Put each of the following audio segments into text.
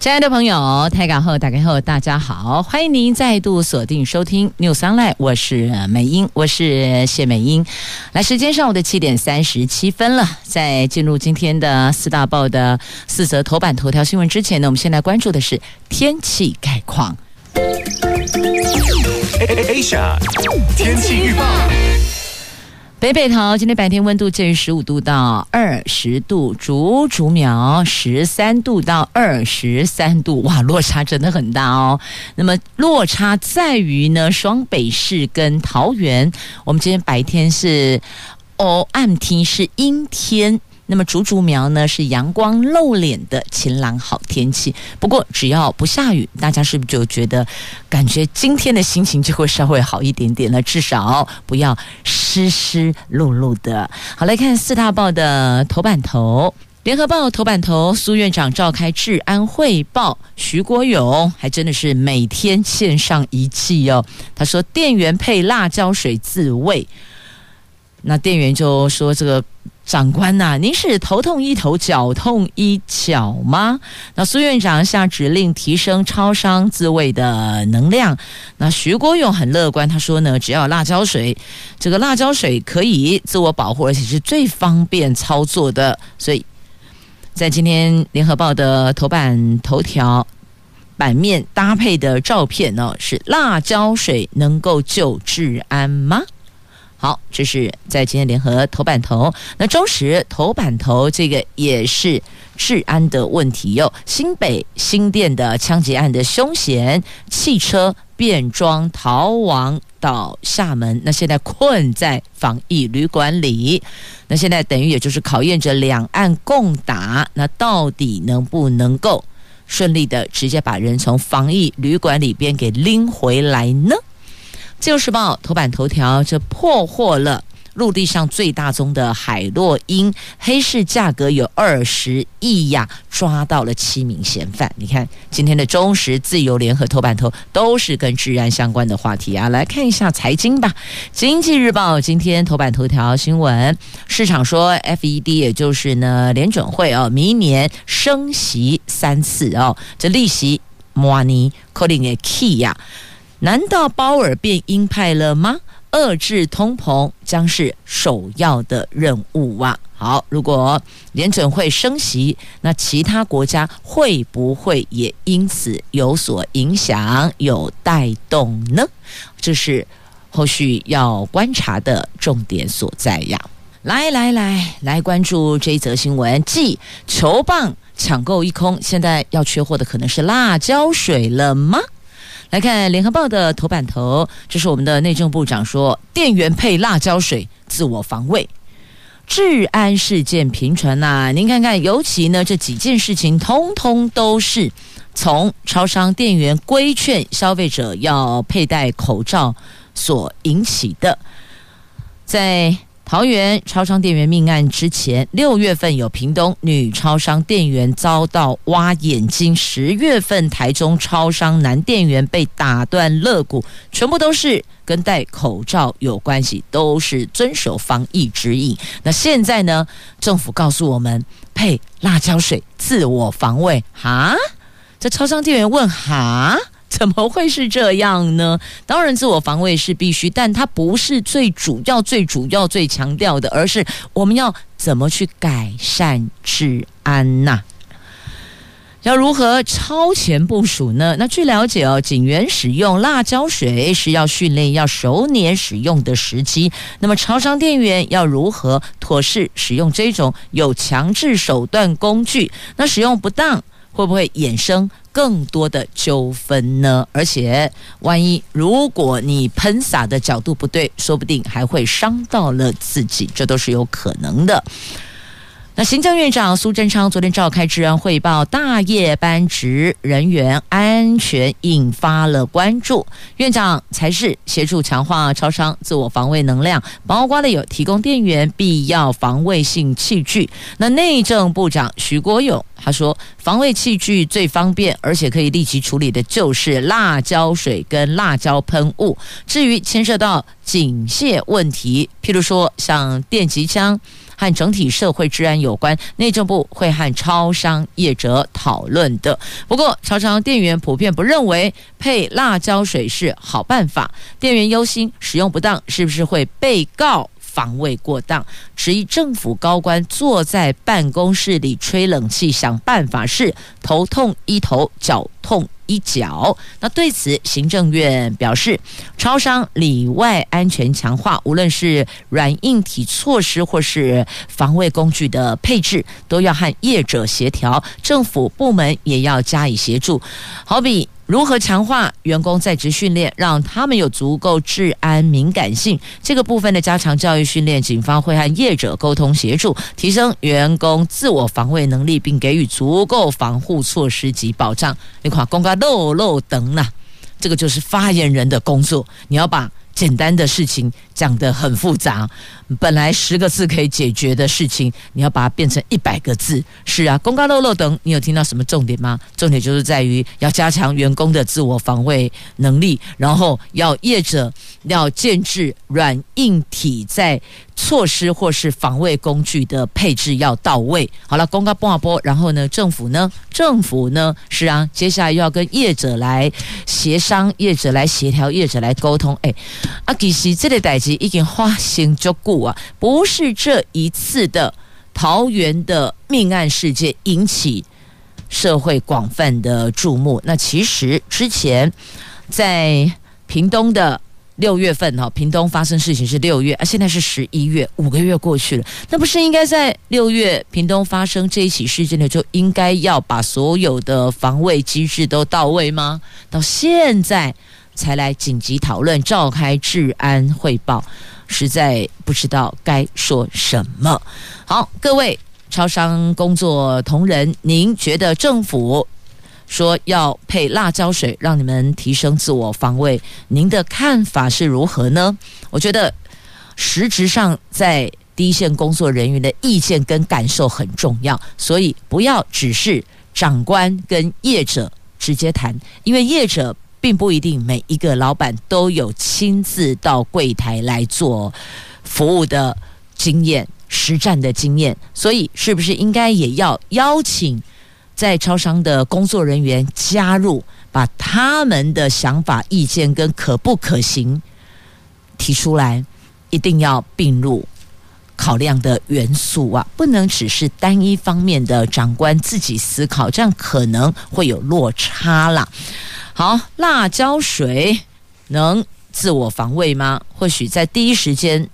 亲爱的朋友，台港后打开后，大家好，欢迎您再度锁定收听 News Online，我是美英，我是谢美英。来，时间上午的七点三十七分了，在进入今天的四大报的四则头版头条新闻之前呢，我们先来关注的是天气概况。Asia 天气预报。北北桃今天白天温度介于十五度到二十度，竹竹苗十三度到二十三度，哇，落差真的很大哦。那么落差在于呢，双北市跟桃园，我们今天白天是哦暗天是阴天。那么竹竹苗呢是阳光露脸的晴朗好天气，不过只要不下雨，大家是不是就觉得感觉今天的心情就会稍微好一点点了？至少不要湿湿漉漉的。好，来看四大报的头版头，联合报头版头，苏院长召开治安汇报，徐国勇还真的是每天献上一计哦。他说店员配辣椒水自卫，那店员就说这个。长官呐、您是头痛医头，脚痛医脚吗？那苏院长下指令提升超商自卫的能量。那徐国勇很乐观，他说呢，只要辣椒水，这个辣椒水可以自我保护，而且是最方便操作的。所以在今天联合报的头版头条版面搭配的照片呢，是辣椒水能够救治安吗？好，这是在今天联合头版头。那中时头版头这个也是治安的问题哟。新北新店的枪击案的凶嫌，汽车变装逃亡到厦门，那现在困在防疫旅馆里。那现在等于也就是考验着两岸共打，那到底能不能够顺利的直接把人从防疫旅馆里边给拎回来呢？《自由时报》头版头条，这破获了陆地上最大宗的海洛因，黑市价格有二十亿呀，抓到了七名嫌犯。你看今天的中时、自由联合头版头都是跟治安相关的话题啊。来看一下财经吧，《经济日报》今天头版头条新闻，市场说 FED 也就是呢联准会哦，明年升息三次哦，这利息 money calling a key 呀。难道鲍尔变鹰派了吗？遏制通膨将是首要的任务啊！好，如果联准会升息，那其他国家会不会也因此有所影响、有带动呢？这是后续要观察的重点所在呀！来来来，来关注这一则新闻：即球棒抢购一空，现在要缺货的可能是辣椒水了吗？来看《联合报》的头版头，这是我们的内政部长说，店员配辣椒水自我防卫，治安事件频传呐、您看看，尤其呢这几件事情，通通都是从超商店员规劝消费者要佩戴口罩所引起的，在。桃园超商店员命案之前，六月份有屏东女超商店员遭到挖眼睛；十月份台中超商男店员被打断肋骨，全部都是跟戴口罩有关系，都是遵守防疫指引。那现在呢？政府告诉我们配辣椒水自我防卫，哈？这超商店员问哈？怎么会是这样呢？当然，自我防卫是必须，但它不是最主要、最主要、最强调的，而是我们要怎么去改善治安呐、要如何超前部署呢？那据了解哦，警员使用辣椒水是要训练要熟练使用的时机。那么，超商店员要如何妥适使用这种有强制手段工具？那使用不当会不会衍生？更多的纠纷呢，而且万一如果你喷洒的角度不对，说不定还会伤到了自己，这都是有可能的。那行政院长苏贞昌昨天召开治安汇报，大夜班职人员安全引发了关注。院长才是协助强化超商自我防卫能量，包括了有提供电源、必要防卫性器具。那内政部长徐国勇他说，防卫器具最方便而且可以立即处理的就是辣椒水跟辣椒喷雾。至于牵涉到警械问题，譬如说像电击枪。和整体社会治安有关，内政部会和超商业者讨论的。不过，超商店员普遍不认为配辣椒水是好办法，店员忧心使用不当是不是会被告防卫过当，质疑政府高官坐在办公室里吹冷气想办法是头痛医头，脚痛一脚，那对此，行政院表示，超商里外安全强化，无论是软硬体措施或是防卫工具的配置，都要和业者协调，政府部门也要加以协助，好比。如何强化员工在职训练，让他们有足够治安敏感性？这个部分的加强教育训练，警方会和业者沟通协助，提升员工自我防卫能力，并给予足够防护措施及保障。你看，公告漏漏等呐，这个就是发言人的工作，你要把。简单的事情讲得很复杂，本来十个字可以解决的事情，你要把它变成一百个字。是啊，公告漏漏等，你有听到什么重点吗？重点就是在于要加强员工的自我防卫能力，然后要业者要建制软硬体在。措施或是防卫工具的配置要到位。好了，公告播啊播，然后呢，政府呢，政府呢，是啊，接下来又要跟业者来协商，业者来协调，业者来沟通。哎，啊，其实这个代志已经发生足久啊，不是这一次的桃园的命案事件引起社会广泛的注目。那其实之前在屏东的。六月份哈，屏东发生事情是六月啊，现在是十一月，五个月过去了，那不是应该在六月屏东发生这一起事件的，就应该要把所有的防卫机制都到位吗？到现在才来紧急讨论，召开治安汇报，实在不知道该说什么。好，各位超商工作同仁，您觉得政府？说要配辣椒水，让你们提升自我防卫。您的看法是如何呢？我觉得实质上在第一线工作人员的意见跟感受很重要，所以不要只是长官跟业者直接谈，因为业者并不一定每一个老板都有亲自到柜台来做服务的经验、实战的经验，所以是不是应该也要邀请？在超商的工作人员加入，把他们的想法、意见跟可不可行提出来，一定要并入考量的元素啊，不能只是单一方面的长官自己思考，这样可能会有落差啦。好，辣椒水能自我防卫吗？或许在第一时间，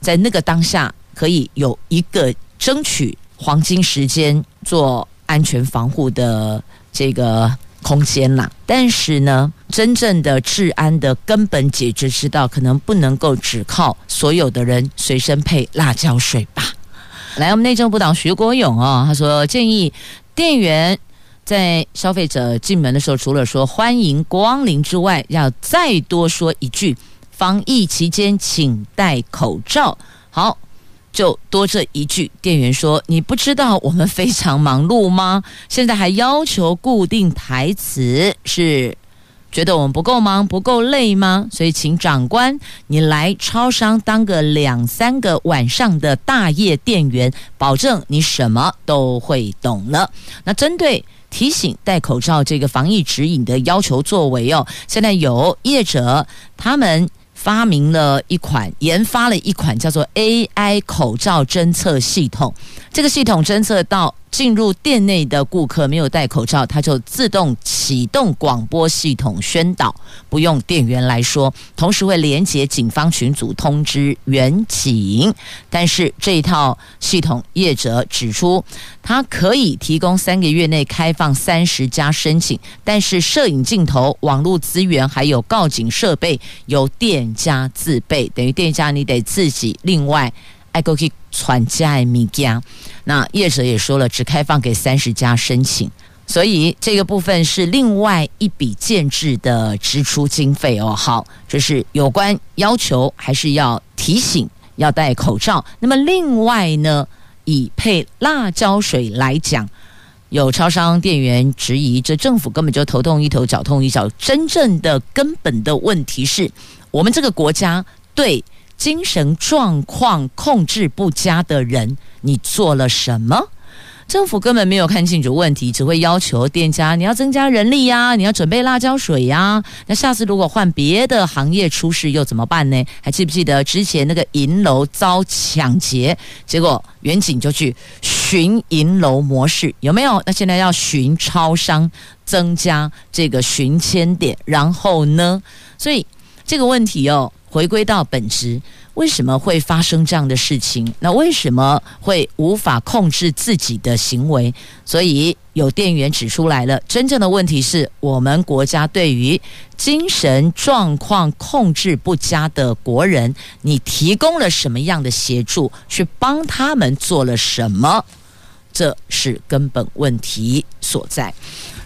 在那个当下，可以有一个争取黄金时间做。安全防护的这个空间啦，但是呢，真正的治安的根本解决之道，可能不能够只靠所有的人随身配辣椒水吧。来，我们内政部长徐国勇哦，他说建议店员在消费者进门的时候，除了说欢迎光临之外，要再多说一句：防疫期间请戴口罩。好。就多这一句，店员说：“你不知道我们非常忙碌吗？现在还要求固定台词，是觉得我们不够忙、不够累吗？所以请长官你来超商当个两三个晚上的大夜店员，保证你什么都会懂了。那针对提醒戴口罩这个防疫指引的要求作为哦，现在有业者他们。”发明了一款，研发了一款叫做 AI 口罩侦测系统。这个系统侦测到进入店内的顾客没有戴口罩，它就自动启动广播系统宣导，不用店员来说，同时会连接警方群组通知员警。但是这一套系统业者指出，它可以提供三个月内开放三十家申请，但是摄影镜头、网络资源还有告警设备由店家自备，等于店家你得自己另外爱过去传家的物件。那业者也说了，只开放给三十家申请，所以这个部分是另外一笔建制的支出经费哦。好，这是有关要求，还是要提醒要戴口罩。那么另外呢，以配辣椒水来讲。有超商店员质疑，这政府根本就头痛医头，脚痛医脚。真正的根本的问题是我们这个国家对精神状况控制不佳的人，你做了什么？政府根本没有看清楚问题，只会要求店家你要增加人力呀，你要准备辣椒水呀。那下次如果换别的行业出事又怎么办呢？还记不记得之前那个银楼遭抢劫，结果员警就去巡银楼模式，有没有？那现在要巡超商，增加这个巡签点，然后呢？所以这个问题哦，回归到本质。为什么会发生这样的事情？那为什么会无法控制自己的行为？所以有店员指出来了，真正的问题是我们国家对于精神状况控制不佳的国人，你提供了什么样的协助，去帮他们做了什么？这是根本问题所在。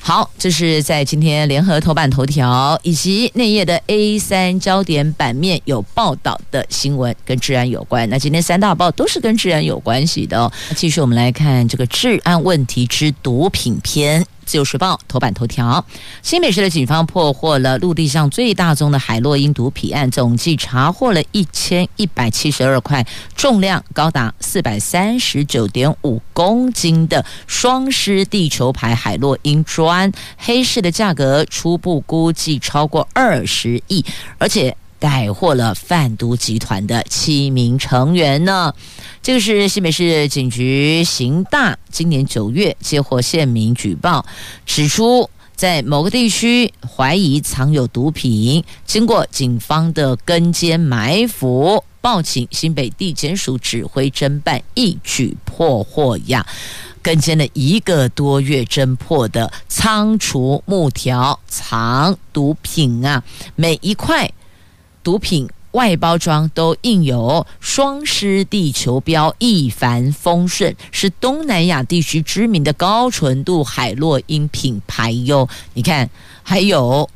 好，这是在今天联合头版头条以及内页的 A 三焦点版面有报道的新闻，跟治安有关。那今天三大报都是跟治安有关系的哦。继续我们来看这个治安问题之毒品篇。自由时报头版头条：新北市的警方破获了陆地上最大宗的海洛因毒品案，总计查获了一千一百七十二块，重量高达四百三十九点五公斤的双狮地球牌海洛因砖，黑市的价格初步估计超过二十亿，而且。逮获了贩毒集团的七名成员呢。这个是新北市警局刑大今年九月接获县民举报，指出在某个地区怀疑藏有毒品，经过警方的跟监埋伏，报请新北地检署指挥侦办，一举破获呀。跟监了一个多月，侦破的仓储木条藏毒品啊，每一块。毒品外包装都印有“双狮地球标”，一帆风顺，是东南亚地区知名的高纯度海洛因品牌哟。你看，还有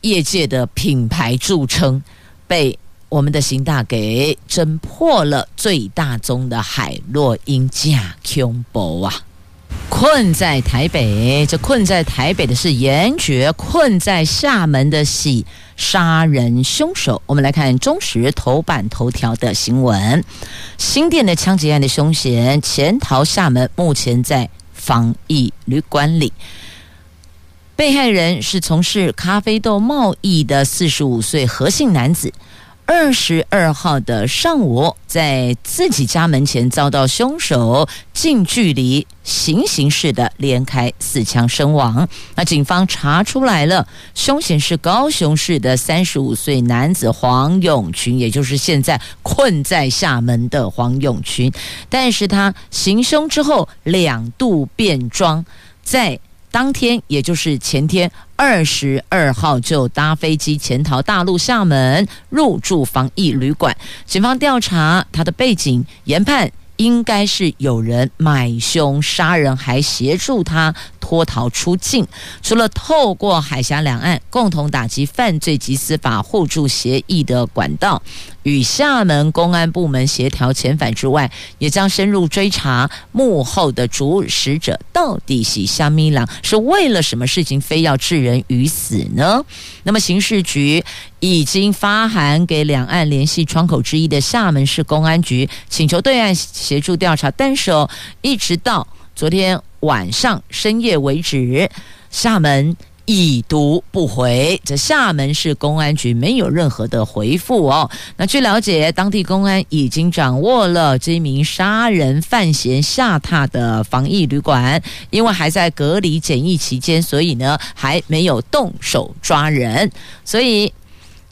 业界的品牌著称，被我们的刑大给侦破了最大宗的海洛因假恐怖啊！困在台北，这困在台北的是严爵，困在厦门的是。杀人凶手，我们来看中时头版头条的新闻：新店的枪击案的凶嫌潜逃厦门，目前在防疫旅馆里。被害人是从事咖啡豆贸易的四十五岁何姓男子。二十二号的上午，在自己家门前遭到凶手近距离行刑式的连开四枪身亡。那警方查出来了，凶嫌是高雄市的三十五岁男子黄永群，也就是现在困在厦门的黄永群。但是他行凶之后两度变装，在。当天，也就是前天二十二号，就搭飞机潜逃大陆厦门，入住防疫旅馆。警方调查他的背景，研判。应该是有人买凶杀人，还协助他脱逃出境。除了透过海峡两岸共同打击犯罪及司法互助协议的管道，与厦门公安部门协调遣返之外，也将深入追查幕后的主使者到底是虾米郎，是为了什么事情非要置人于死呢？那么刑事局。已经发函给两岸联系窗口之一的厦门市公安局，请求对岸协助调查。但是哦，一直到昨天晚上深夜为止，厦门已读不回。这厦门市公安局没有任何的回复哦。那据了解，当地公安已经掌握了这名杀人犯嫌下榻的防疫旅馆，因为还在隔离检疫期间，所以呢还没有动手抓人，所以。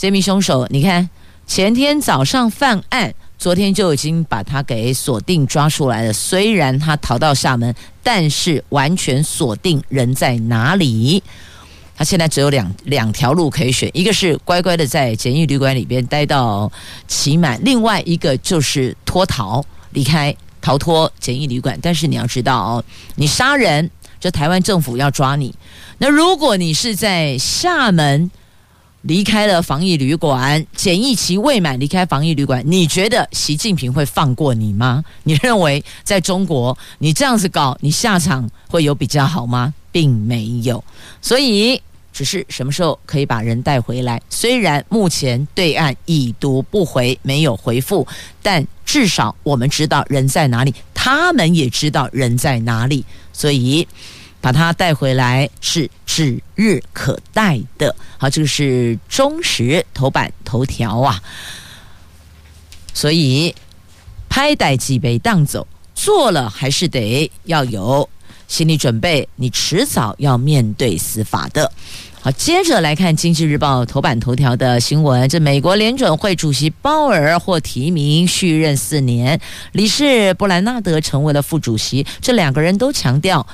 这名凶手，你看，前天早上犯案，昨天就已经把他给锁定抓出来了。虽然他逃到厦门，但是完全锁定人在哪里。他现在只有两两条路可以选，一个是乖乖的在简易旅馆里边待到期满，另外一个就是脱逃离开，逃脱简易旅馆。但是你要知道哦，你杀人，这台湾政府要抓你。那如果你是在厦门离开了防疫旅馆，检疫期未满离开防疫旅馆，你觉得习近平会放过你吗？你认为在中国你这样子搞，你下场会有比较好吗？并没有，所以。只是什么时候可以把人带回来？虽然目前对岸已读不回，没有回复，但至少我们知道人在哪里，他们也知道人在哪里，所以把他带回来是指日可待的。好，这个是中时头版头条啊。所以拍歹几杯当走，做了还是得要有心理准备，你迟早要面对司法的。好，接着来看《经济日报》头版头条的新闻。这美国联准会主席鲍尔获提名续任四年，理事布兰纳德成为了副主席。这两个人都强调，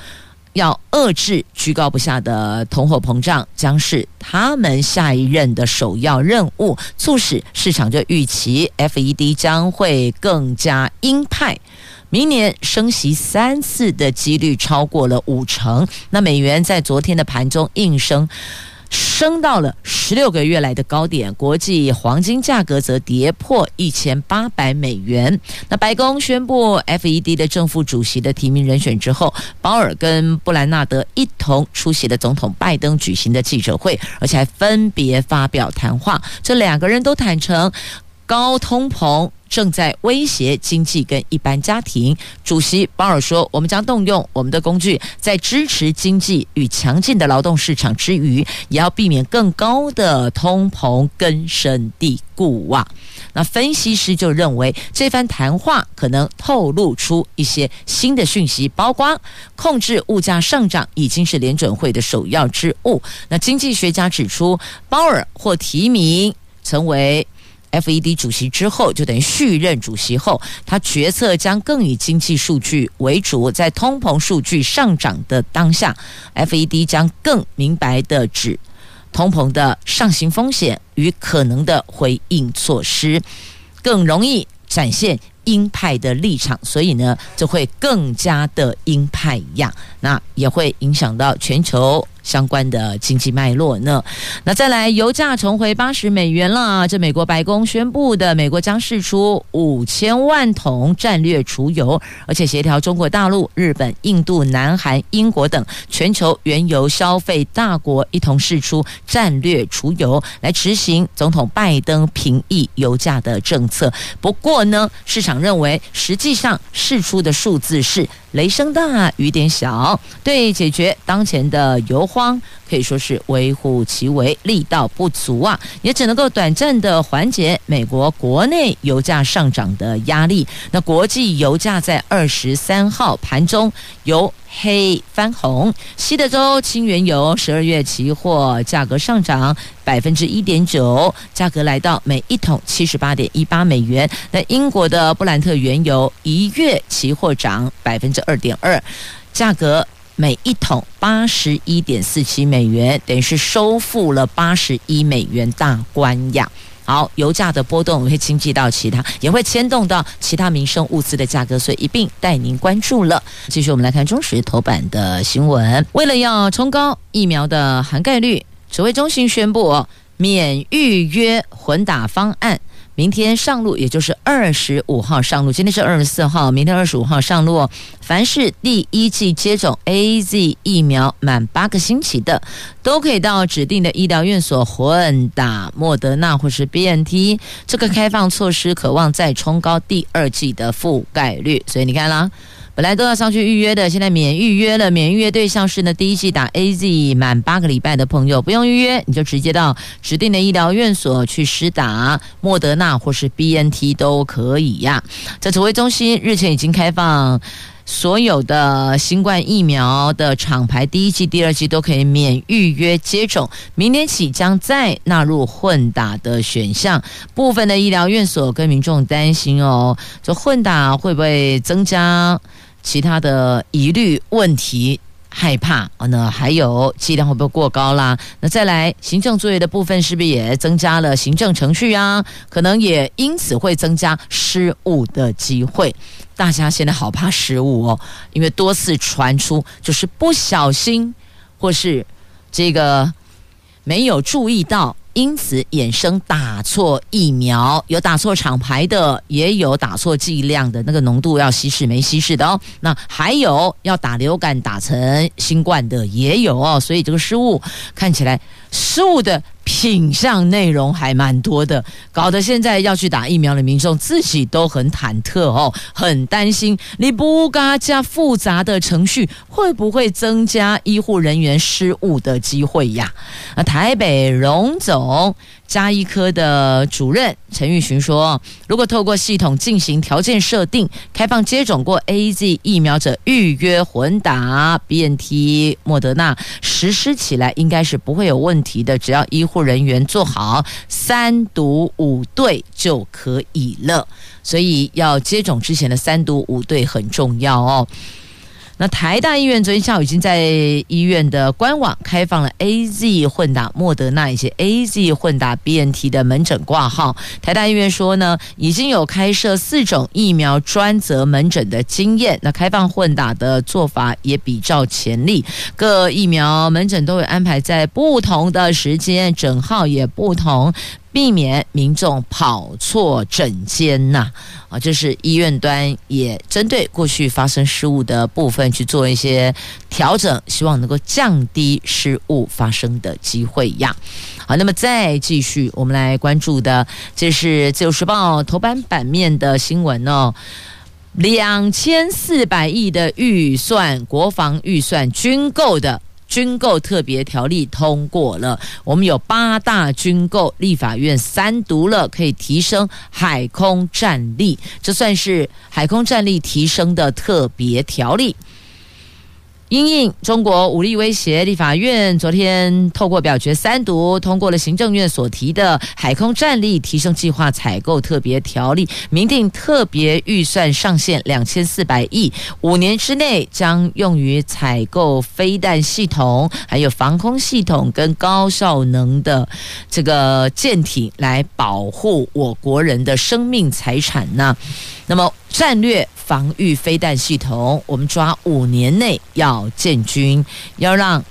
要遏制居高不下的通货膨胀，将是他们下一任的首要任务。促使市场就预期 FED 将会更加鹰派。明年升息三次的几率超过了五成。那美元在昨天的盘中应声升到了十六个月来的高点，国际黄金价格则跌破一千八百美元。那白宫宣布 FED 的正副主席的提名人选之后，鲍尔跟布兰纳德一同出席了总统拜登举行的记者会，而且还分别发表谈话。这两个人都坦承高通膨。正在威胁经济跟一般家庭。主席鲍尔说：“我们将动用我们的工具，在支持经济与强劲的劳动市场之余，也要避免更高的通膨根深蒂固啊。”那分析师就认为，这番谈话可能透露出一些新的讯息，包括控制物价上涨已经是联准会的首要之务。那经济学家指出，鲍尔或提名成为。FED 主席之后，就等于续任主席后，他决策将更以经济数据为主，在通膨数据上涨的当下，FED 将更明白地指通膨的上行风险与可能的回应措施，更容易展现鹰派的立场，所以呢，就会更加的鹰派一样，那也会影响到全球。相关的经济脉络呢？那再来，油价重回八十美元了。这美国白宫宣布的，美国将释出五千万桶战略储油，而且协调中国大陆、日本、印度、南韩、英国等全球原油消费大国一同释出战略储油，来执行总统拜登平抑油价的政策。不过呢，市场认为实际上释出的数字是。雷声大雨点小，对解决当前的油荒可以说是微乎其微，力道不足啊，也只能够短暂的缓解美国国内油价上涨的压力。那国际油价在二十三号盘中由黑翻红，西德州轻原油十二月期货价格上涨百分之一点九，价格来到每一桶七十八点一八美元。那英国的布兰特原油一月期货涨百分之二点二，价格每一桶八十一点四七美元，等于是收复了八十一美元大关呀。好，油价的波动会经济到其他，也会牵动到其他民生物资的价格，所以一并带您关注了。继续，我们来看中时头版的新闻。为了要冲高疫苗的涵盖率，指挥中心宣布免预约混打方案。明天上路，也就是二十五号上路。今天是二十四号，明天二十五号上路。凡是第一季接种 AZ 疫苗满八个星期的，都可以到指定的医疗院所混打莫德纳或是 BNT。这个开放措施渴望再冲高第二季的覆盖率。所以你看啦。本来都要上去预约的，现在免预约了。免预约对象是呢，第一剂打 AZ 满八个礼拜的朋友，不用预约，你就直接到指定的医疗院所去施打莫德纳或是 BNT 都可以呀。在指挥中心日前已经开放所有的新冠疫苗的厂牌，第一剂、第二剂都可以免预约接种。明年起将再纳入混打的选项。部分的医疗院所跟民众担心哦，这混打会不会增加？其他的疑虑问题害怕啊？那还有剂量会不会过高啦？那再来行政作业的部分是不是也增加了行政程序啊？可能也因此会增加失误的机会。大家现在好怕失误哦，因为多次传出就是不小心或是这个没有注意到。因此衍生打错疫苗，有打错厂牌的，也有打错剂量的，那个浓度要稀释没稀释的哦。那还有要打流感打成新冠的也有哦。所以这个失误看起来失误的。品相内容还蛮多的，搞得现在要去打疫苗的民众自己都很忐忑哦，很担心你不加加复杂的程序，会不会增加医护人员失误的机会呀？啊，台北荣总。加医科的主任陈玉群说：“如果透过系统进行条件设定，开放接种过 AZ 疫苗者预约混打 BNT、莫德纳，实施起来应该是不会有问题的。只要医护人员做好三毒五对就可以了。所以要接种之前的三毒五对很重要哦。”那台大医院昨天下午已经在医院的官网开放了 AZ 混打莫德纳以及 AZ 混打 BNT 的门诊挂号。台大医院说呢，已经有开设四种疫苗专责门诊的经验。那开放混打的做法也比较前例，各疫苗门诊都会安排在不同的时间，诊号也不同。避免民众跑错诊间呐，啊，这是医院端也针对过去发生失误的部分去做一些调整，希望能够降低失误发生的机会呀。好，那么再继续，我们来关注的，这是《自由时报》头版版面的新闻哦，两千四百亿的预算，国防预算军购的。军购特别条例通过了，我们有八大军购，立法院三读了，可以提升海空战力，这算是海空战力提升的特别条例。因应中国武力威胁，立法院昨天透过表决三读通过了行政院所提的海空战力提升计划采购特别条例，明定特别预算上限两千四百亿，五年之内将用于采购飞弹系统、还有防空系统跟高效能的这个舰艇，来保护我国人的生命财产呢。那么战略。防御飞弹系统，我们抓五年内要建军，要让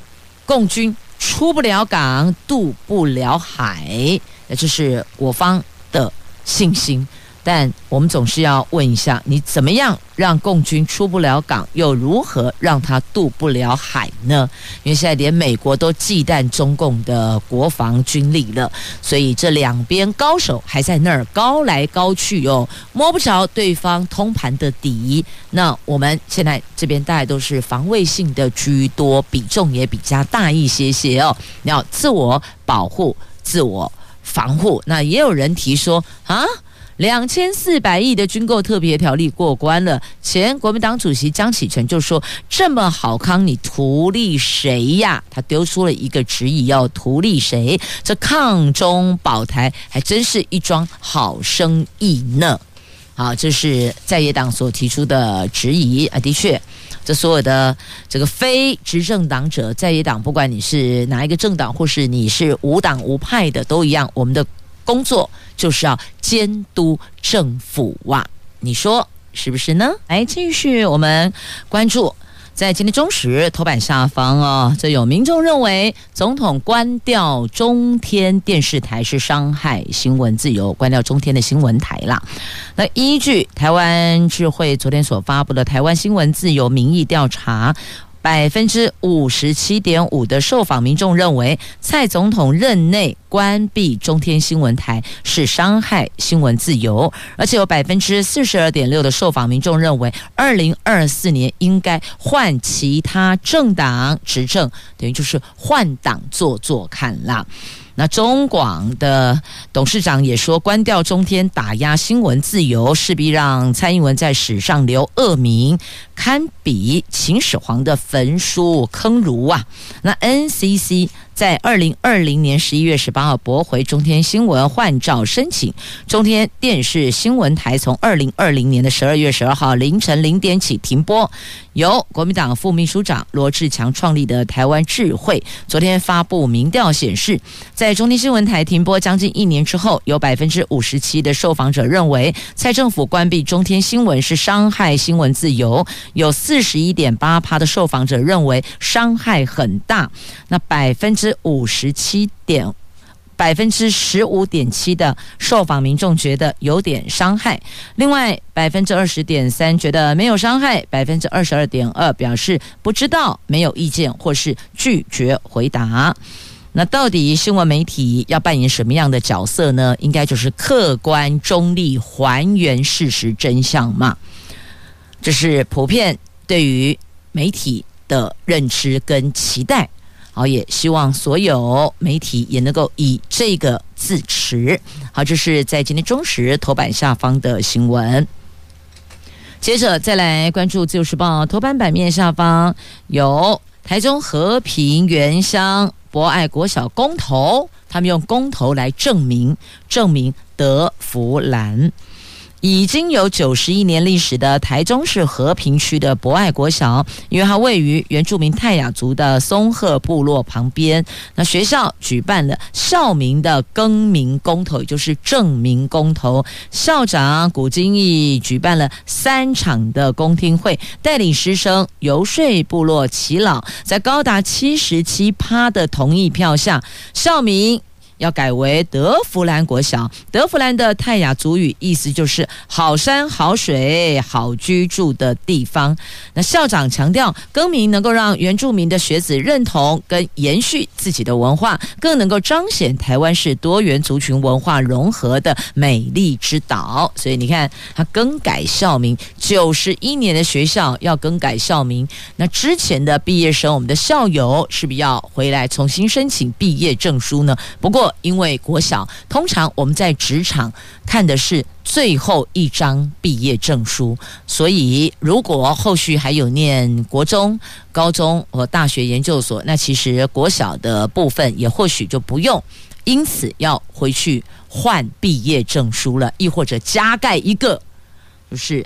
共军出不了港、渡不了海，那这是我方的信心。但我们总是要问一下，你怎么样让共军出不了港，又如何让他渡不了海呢？因为现在连美国都忌惮中共的国防军力了，所以这两边高手还在那儿高来高去哦，摸不着对方通盘的底。那我们现在这边大概都是防卫性的居多，比重也比较大一些些哦。要自我保护、自我防护。那也有人提说啊。两千四百亿的军购特别条例过关了，前国民党主席江启臣就说：“这么好康，你图利谁呀？”他丢出了一个质疑：要图利谁？这抗中保台还真是一桩好生意呢。好，这是在野党所提出的质疑啊。的确，这所有的这个非执政党者，在野党，不管你是哪一个政党，或是你是无党无派的，都一样，我们的。工作就是要监督政府哇、啊，你说是不是呢？来继续我们关注，在今天中时头版下方哦，这有民众认为总统关掉中天电视台是伤害新闻自由，关掉中天的新闻台啦。那依据台湾智慧昨天所发布的台湾新闻自由民意调查。百分之五十七点五的受访民众认为，蔡总统任内关闭中天新闻台是伤害新闻自由，而且有百分之四十二点六的受访民众认为，二零二四年应该换其他政党执政，等于就是换党做做看啦。那中广的董事长也说，关掉中天打压新闻自由，势必让蔡英文在史上留恶名，堪比秦始皇的焚书坑儒啊！那 NCC 在二零二零年十一月十八号驳回中天新闻换照申请。中天电视新闻台从二零二零年的十二月十二号凌晨零点起停播。由国民党副秘书长罗志强创立的台湾智慧，昨天发布民调显示，在中天新闻台停播将近一年之后，有百分之五十七的受访者认为蔡政府关闭中天新闻是伤害新闻自由，有四十一点八趴的受访者认为伤害很大，那百分之之五十七点。百分之十五点七的受访民众觉得有点伤害，另外百分之二十点三觉得没有伤害，百分之二十二点二表示不知道、没有意见或是拒绝回答。那到底新闻媒体要扮演什么样的角色呢？应该就是客观中立、还原事实真相嘛。这是普遍对于媒体的认知跟期待。好，也希望所有媒体也能够以这个自持。好，这是在今天中时头版下方的新闻。接着再来关注《自由时报》头版版面下方有台中和平原乡博爱国小公投，他们用公投来证明证明德福兰。已经有九十一年历史的台中市和平区的博爱国小，因为它位于原住民泰雅族的松鹤部落旁边，那学校举办了校名的更名公投，也就是正名公投。校长古金义举办了三场的公听会，带领师生游说部落耆老，在高达七十七趴的同意票下，校名。要改为德福兰国小，德福兰的泰雅族语意思就是好山好水好居住的地方。那校长强调，更名能够让原住民的学子认同跟延续自己的文化，更能够彰显台湾是多元族群文化融合的美丽之岛。所以你看，他更改校名，九十一年的学校要更改校名，那之前的毕业生，我们的校友是不是要回来重新申请毕业证书呢？不过。因为国小通常我们在职场看的是最后一张毕业证书，所以如果后续还有念国中、高中和大学研究所，那其实国小的部分也或许就不用，因此要回去换毕业证书了，亦或者加盖一个，就是。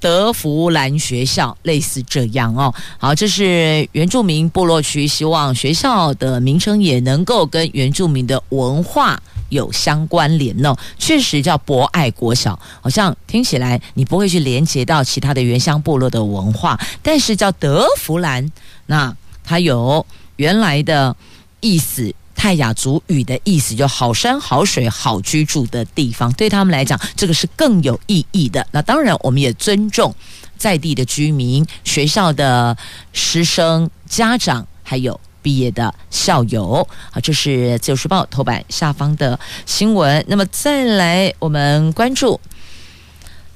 德福兰学校类似这样哦，好，这是原住民部落区，希望学校的名称也能够跟原住民的文化有相关联哦。确实叫博爱国小，好像听起来你不会去连接到其他的原乡部落的文化，但是叫德福兰，那它有原来的意思。泰雅族语的意思就好山好水好居住的地方，对他们来讲，这个是更有意义的。那当然，我们也尊重在地的居民、学校的师生、家长，还有毕业的校友。好，这是《自由时报》头版下方的新闻。那么再来，我们关注。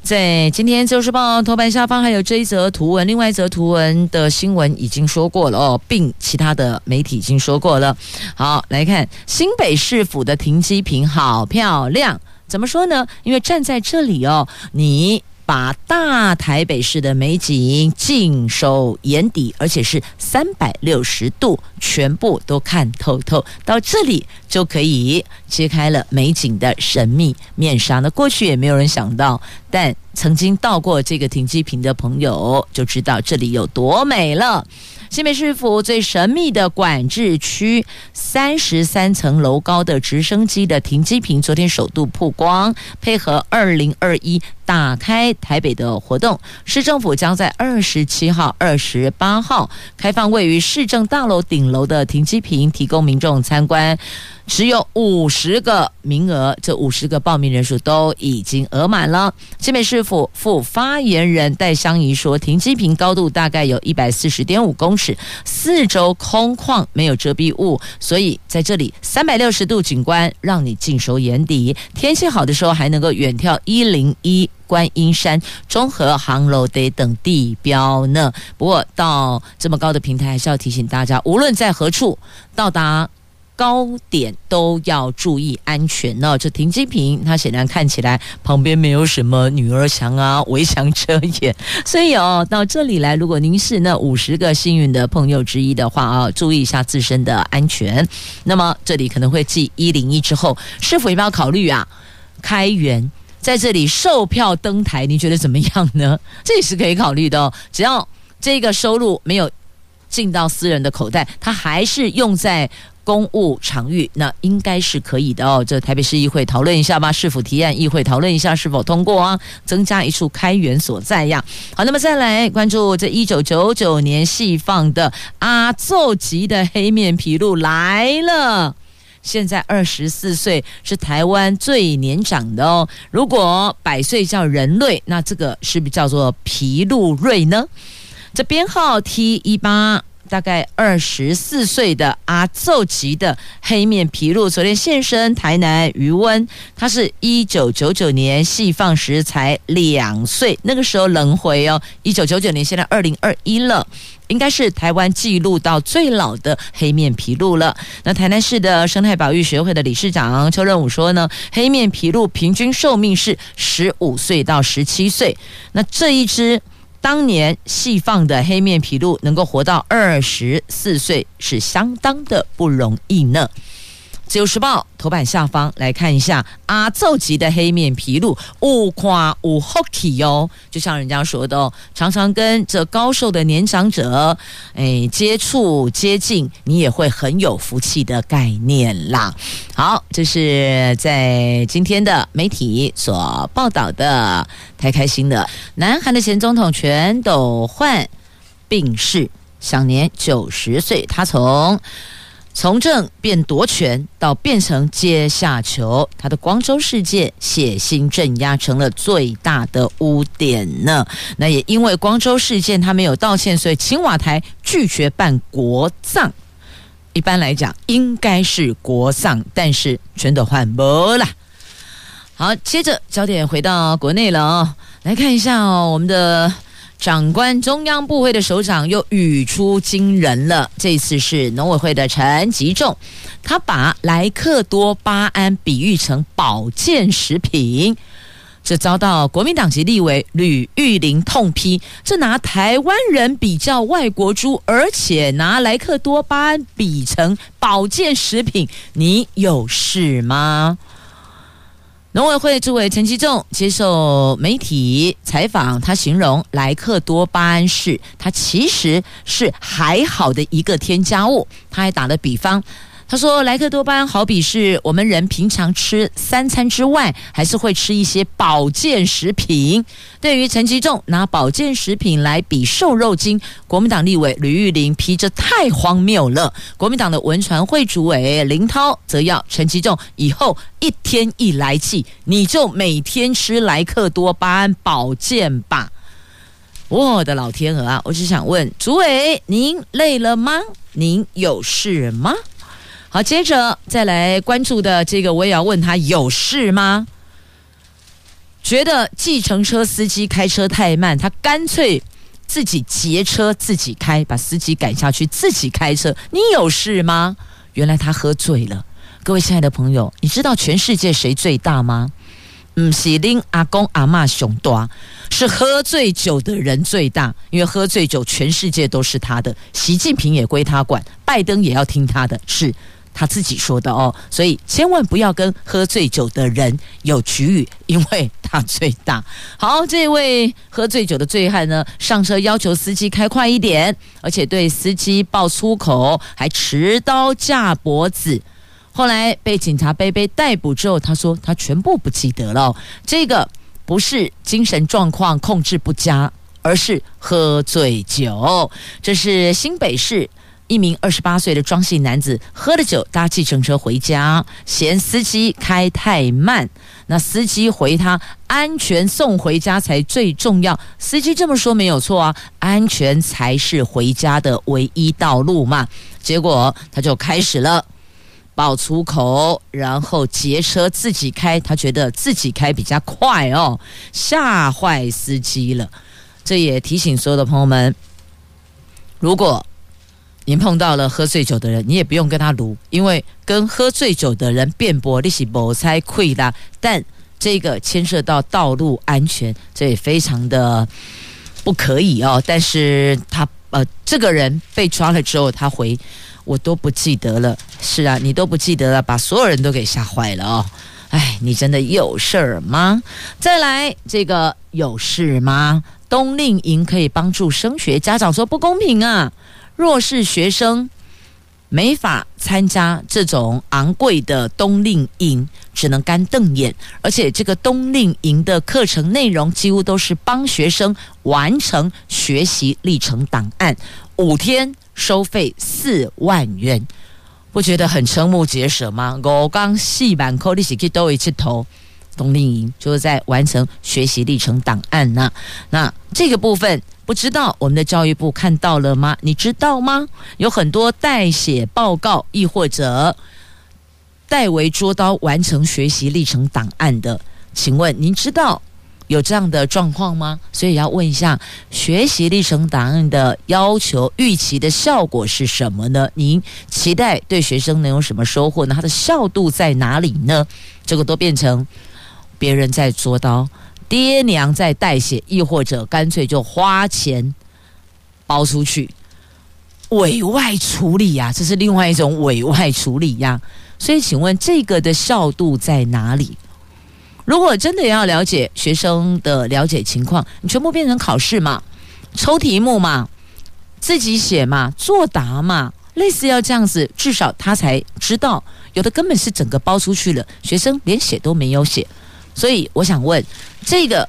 在今天《就是报》头版下方还有这一则图文，另外一则图文的新闻已经说过了哦，并其他的媒体已经说过了。好，来看新北市府的停机坪，好漂亮。怎么说呢？因为站在这里哦，你。把大台北市的美景尽收眼底，而且是三百六十度，全部都看透透。到这里就可以揭开了美景的神秘面纱。那过去也没有人想到，但曾经到过这个停机坪的朋友就知道这里有多美了。新北市府最神秘的管制区，三十三层楼高的直升机的停机坪，昨天首度曝光。配合二零二一打开台北的活动，市政府将在二十七号、二十八号开放位于市政大楼顶楼的停机坪，提供民众参观。只有五十个名额，这五十个报名人数都已经额满了。新北市府副发言人戴香怡说，停机坪高度大概有一百四十点五公尺，四周空旷，没有遮蔽物，所以在这里三百六十度景观让你尽收眼底。天气好的时候，还能够远眺一零一观音山、中和航楼得等地标呢。不过到这么高的平台，还是要提醒大家，无论在何处到达。高点都要注意安全呢。这停机坪，它显然看起来旁边没有什么女儿墙啊，围墙遮掩，所以哦，到这里来，如果您是那五十个幸运的朋友之一的话啊，注意一下自身的安全。那么这里可能会记一零一之后，是否要不要考虑啊？开源在这里售票登台，你觉得怎么样呢？这也是可以考虑的哦，只要这个收入没有进到私人的口袋，它还是用在。公务场域，那应该是可以的哦。这台北市议会讨论一下吧，是否提案，议会讨论一下是否通过啊？增加一处开源所在呀。好，那么再来关注这一九九九年释放的阿祖级的黑面琵鹭来了。现在二十四岁，是台湾最年长的哦。如果百岁叫人类，那这个是不是叫做琵鹭瑞呢？这编号 T 一八。大概二十四岁的阿祖级的黑面琵鹭，昨天现身台南鱼塭。他是一九九九年细放时才两岁，那个时候轮回哦。一九九九年，现在二零二一了，应该是台湾记录到最老的黑面琵鹭了。那台南市的生态保育学会的理事长邱任武说呢，黑面琵鹭平均寿命是十五岁到十七岁。那这一只。当年细放的黑面琵鹭能够活到二十四岁，是相当的不容易呢。自由时报头版下方来看一下阿祖级的黑面琵鹭，五夸五 hockey 哟，就像人家说的哦，常常跟这高寿的年长者哎接触接近，你也会很有福气的概念啦。好，这是在今天的媒体所报道的，太开心了。南韩的前总统全斗焕病逝，享年九十岁，他从。从政变夺权，到变成阶下囚，他的光州事件血腥镇压成了最大的污点呢。那也因为光州事件他没有道歉，所以青瓦台拒绝办国葬。一般来讲应该是国葬，但是全都换没了。好，接着焦点回到国内了哦，来看一下哦，我们的。长官中央部会的首长又语出惊人了，这次是农委会的陈吉仲，他把莱克多巴胺比喻成保健食品，这遭到国民党籍立委吕玉玲痛批，这拿台湾人比较外国猪，而且拿莱克多巴胺比成保健食品，你有事吗？农委会主委陈其仲接受媒体采访，他形容莱克多巴胺是它其实是还好的一个添加物，他还打了比方。他说：“莱克多巴胺好比是我们人平常吃三餐之外，还是会吃一些保健食品。对于陈吉仲拿保健食品来比瘦肉精，国民党立委吕玉玲批这太荒谬了。国民党的文传会主委林涛则要陈吉仲以后一天一来气，你就每天吃莱克多巴胺保健吧。我的老天鹅啊！我只想问主委，您累了吗？您有事吗？”好，接着再来关注的这个，我也要问他有事吗？觉得计程车司机开车太慢，他干脆自己劫车自己开，把司机赶下去自己开车。你有事吗？原来他喝醉了。各位亲爱的朋友，你知道全世界谁最大吗？嗯，是恁阿公阿嬷上大，是喝醉酒的人最大，因为喝醉酒全世界都是他的。习近平也归他管，拜登也要听他的，是。他自己说的哦，所以千万不要跟喝醉酒的人有局域，因为他最大。好，这位喝醉酒的醉汉呢，上车要求司机开快一点，而且对司机爆粗口，还持刀架脖子。后来被警察杯杯逮捕之后，他说他全部不记得了。这个不是精神状况控制不佳，而是喝醉酒。这是新北市。一名二十八岁的庄姓男子喝了酒搭计程车回家，嫌司机开太慢。那司机回他：“安全送回家才最重要。”司机这么说没有错啊，安全才是回家的唯一道路嘛。结果他就开始了爆粗口，然后劫车自己开，他觉得自己开比较快哦，吓坏司机了。这也提醒所有的朋友们，如果您碰到了喝醉酒的人，你也不用跟他撸，因为跟喝醉酒的人辩驳，你是谋财亏啦。但这个牵涉到道路安全，这也非常的不可以哦。但是他呃，这个人被抓了之后，他回我都不记得了。是啊，你都不记得了，把所有人都给吓坏了哦。哎，你真的有事儿吗？再来这个有事吗？冬令营可以帮助升学，家长说不公平啊。若是学生没法参加这种昂贵的冬令营，只能干瞪眼。而且这个冬令营的课程内容几乎都是帮学生完成学习历程档案，五天收费四万元，不觉得很瞠目结舌吗？我刚细板扣利息去都一起投冬令营，就是在完成学习历程档案呢。那这个部分。不知道我们的教育部看到了吗？你知道吗？有很多代写报告，亦或者代为捉刀完成学习历程档案的，请问您知道有这样的状况吗？所以要问一下，学习历程档案的要求预期的效果是什么呢？您期待对学生能有什么收获呢？它的效度在哪里呢？这个都变成别人在捉刀。爹娘在代写，亦或者干脆就花钱包出去，委外处理呀、啊，这是另外一种委外处理呀、所以，请问这个的效度在哪里？如果真的要了解学生的了解情况，你全部变成考试嘛，抽题目嘛，自己写嘛，作答嘛，类似要这样子，至少他才知道。有的根本是整个包出去了，学生连写都没有写。所以我想问，这个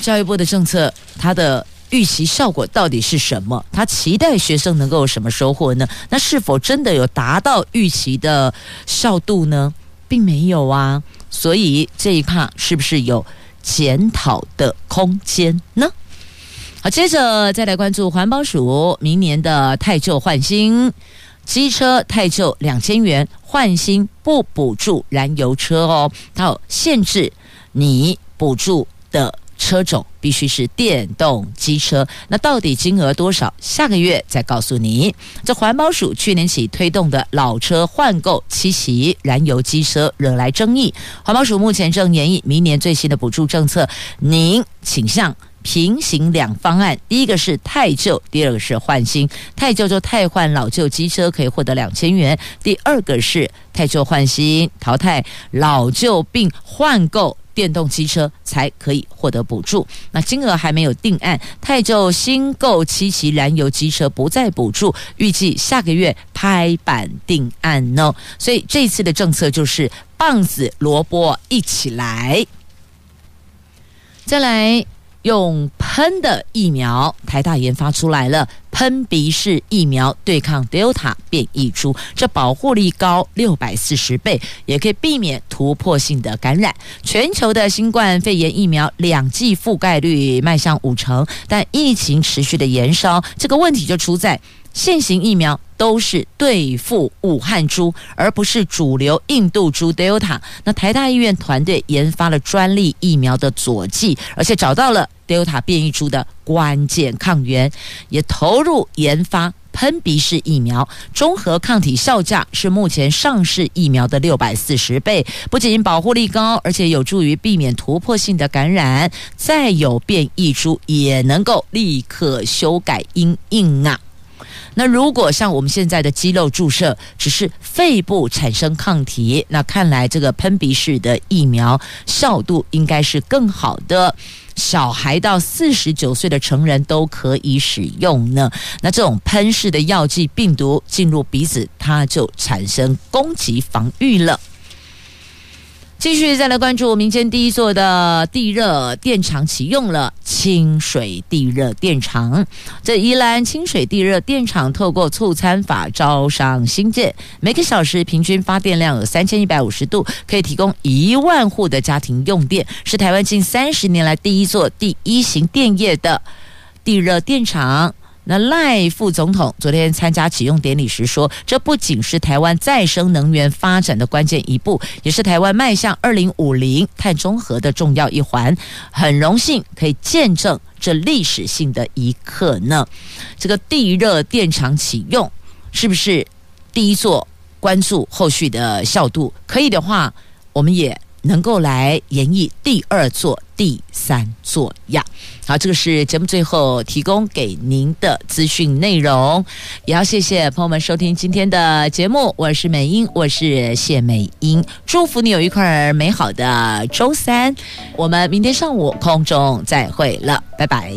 教育部的政策，它的预期效果到底是什么？他期待学生能够有什么收获呢？那是否真的有达到预期的效度呢？并没有啊。所以这一趴是不是有检讨的空间呢？好，接着再来关注环保署明年的汰旧换新。机车汰旧两千元换新不补助燃油车哦，它有限制，你补助的车种必须是电动机车。那到底金额多少？下个月再告诉你。这环保署去年起推动的老车换购七席燃油机车惹来争议，环保署目前正研议明年最新的补助政策，您倾向？平行两方案，第一个是汰旧，第二个是换新。汰旧就汰换老旧机车，可以获得两千元；第二个是汰旧换新，淘汰老旧并换购电动机车才可以获得补助。那金额还没有定案，泰州新购七期燃油机车不再补助，预计下个月拍板定案呢。所以这次的政策就是棒子萝卜一起来，再来。用喷的疫苗，台大研发出来了喷鼻式疫苗，对抗 Delta 变异株，这保护力高六百四十倍，也可以避免突破性的感染。全球的新冠肺炎疫苗两剂覆盖率迈向五成，但疫情持续的延烧，这个问题就出在。现行疫苗都是对付武汉株，而不是主流印度株 Delta。那台大医院团队研发了专利疫苗的佐剂，而且找到了 Delta 变异株的关键抗原，也投入研发喷鼻式疫苗，综合抗体效价是目前上市疫苗的六百四十倍，不仅保护力高，而且有助于避免突破性的感染。再有变异株，也能够立刻修改因应啊。那如果像我们现在的肌肉注射，只是肺部产生抗体，那看来这个喷鼻式的疫苗效度应该是更好的，小孩到四十九岁的成人都可以使用呢。那这种喷式的药剂，病毒进入鼻子，它就产生攻击防御了。继续再来关注民间第一座的地热电厂启用了清水地热电厂。这宜兰清水地热电厂透过促餐法招商兴建，每个小时平均发电量有三千一百五十度，可以提供一万户的家庭用电，是台湾近三十年来第一座第一型电业的地热电厂。那赖副总统昨天参加启用典礼时说，这不仅是台湾再生能源发展的关键一步，也是台湾迈向二零五零碳中和的重要一环。很荣幸可以见证这历史性的一刻呢。这个地热电厂启用，是不是第一座关注后续的效度？可以的话，我们也能够来演绎第二座、第三座呀。好，这个是节目最后提供给您的资讯内容，也要谢谢朋友们收听今天的节目。我是美英，我是谢美英，祝福你有一块美好的周三。我们明天上午空中再会了，拜拜。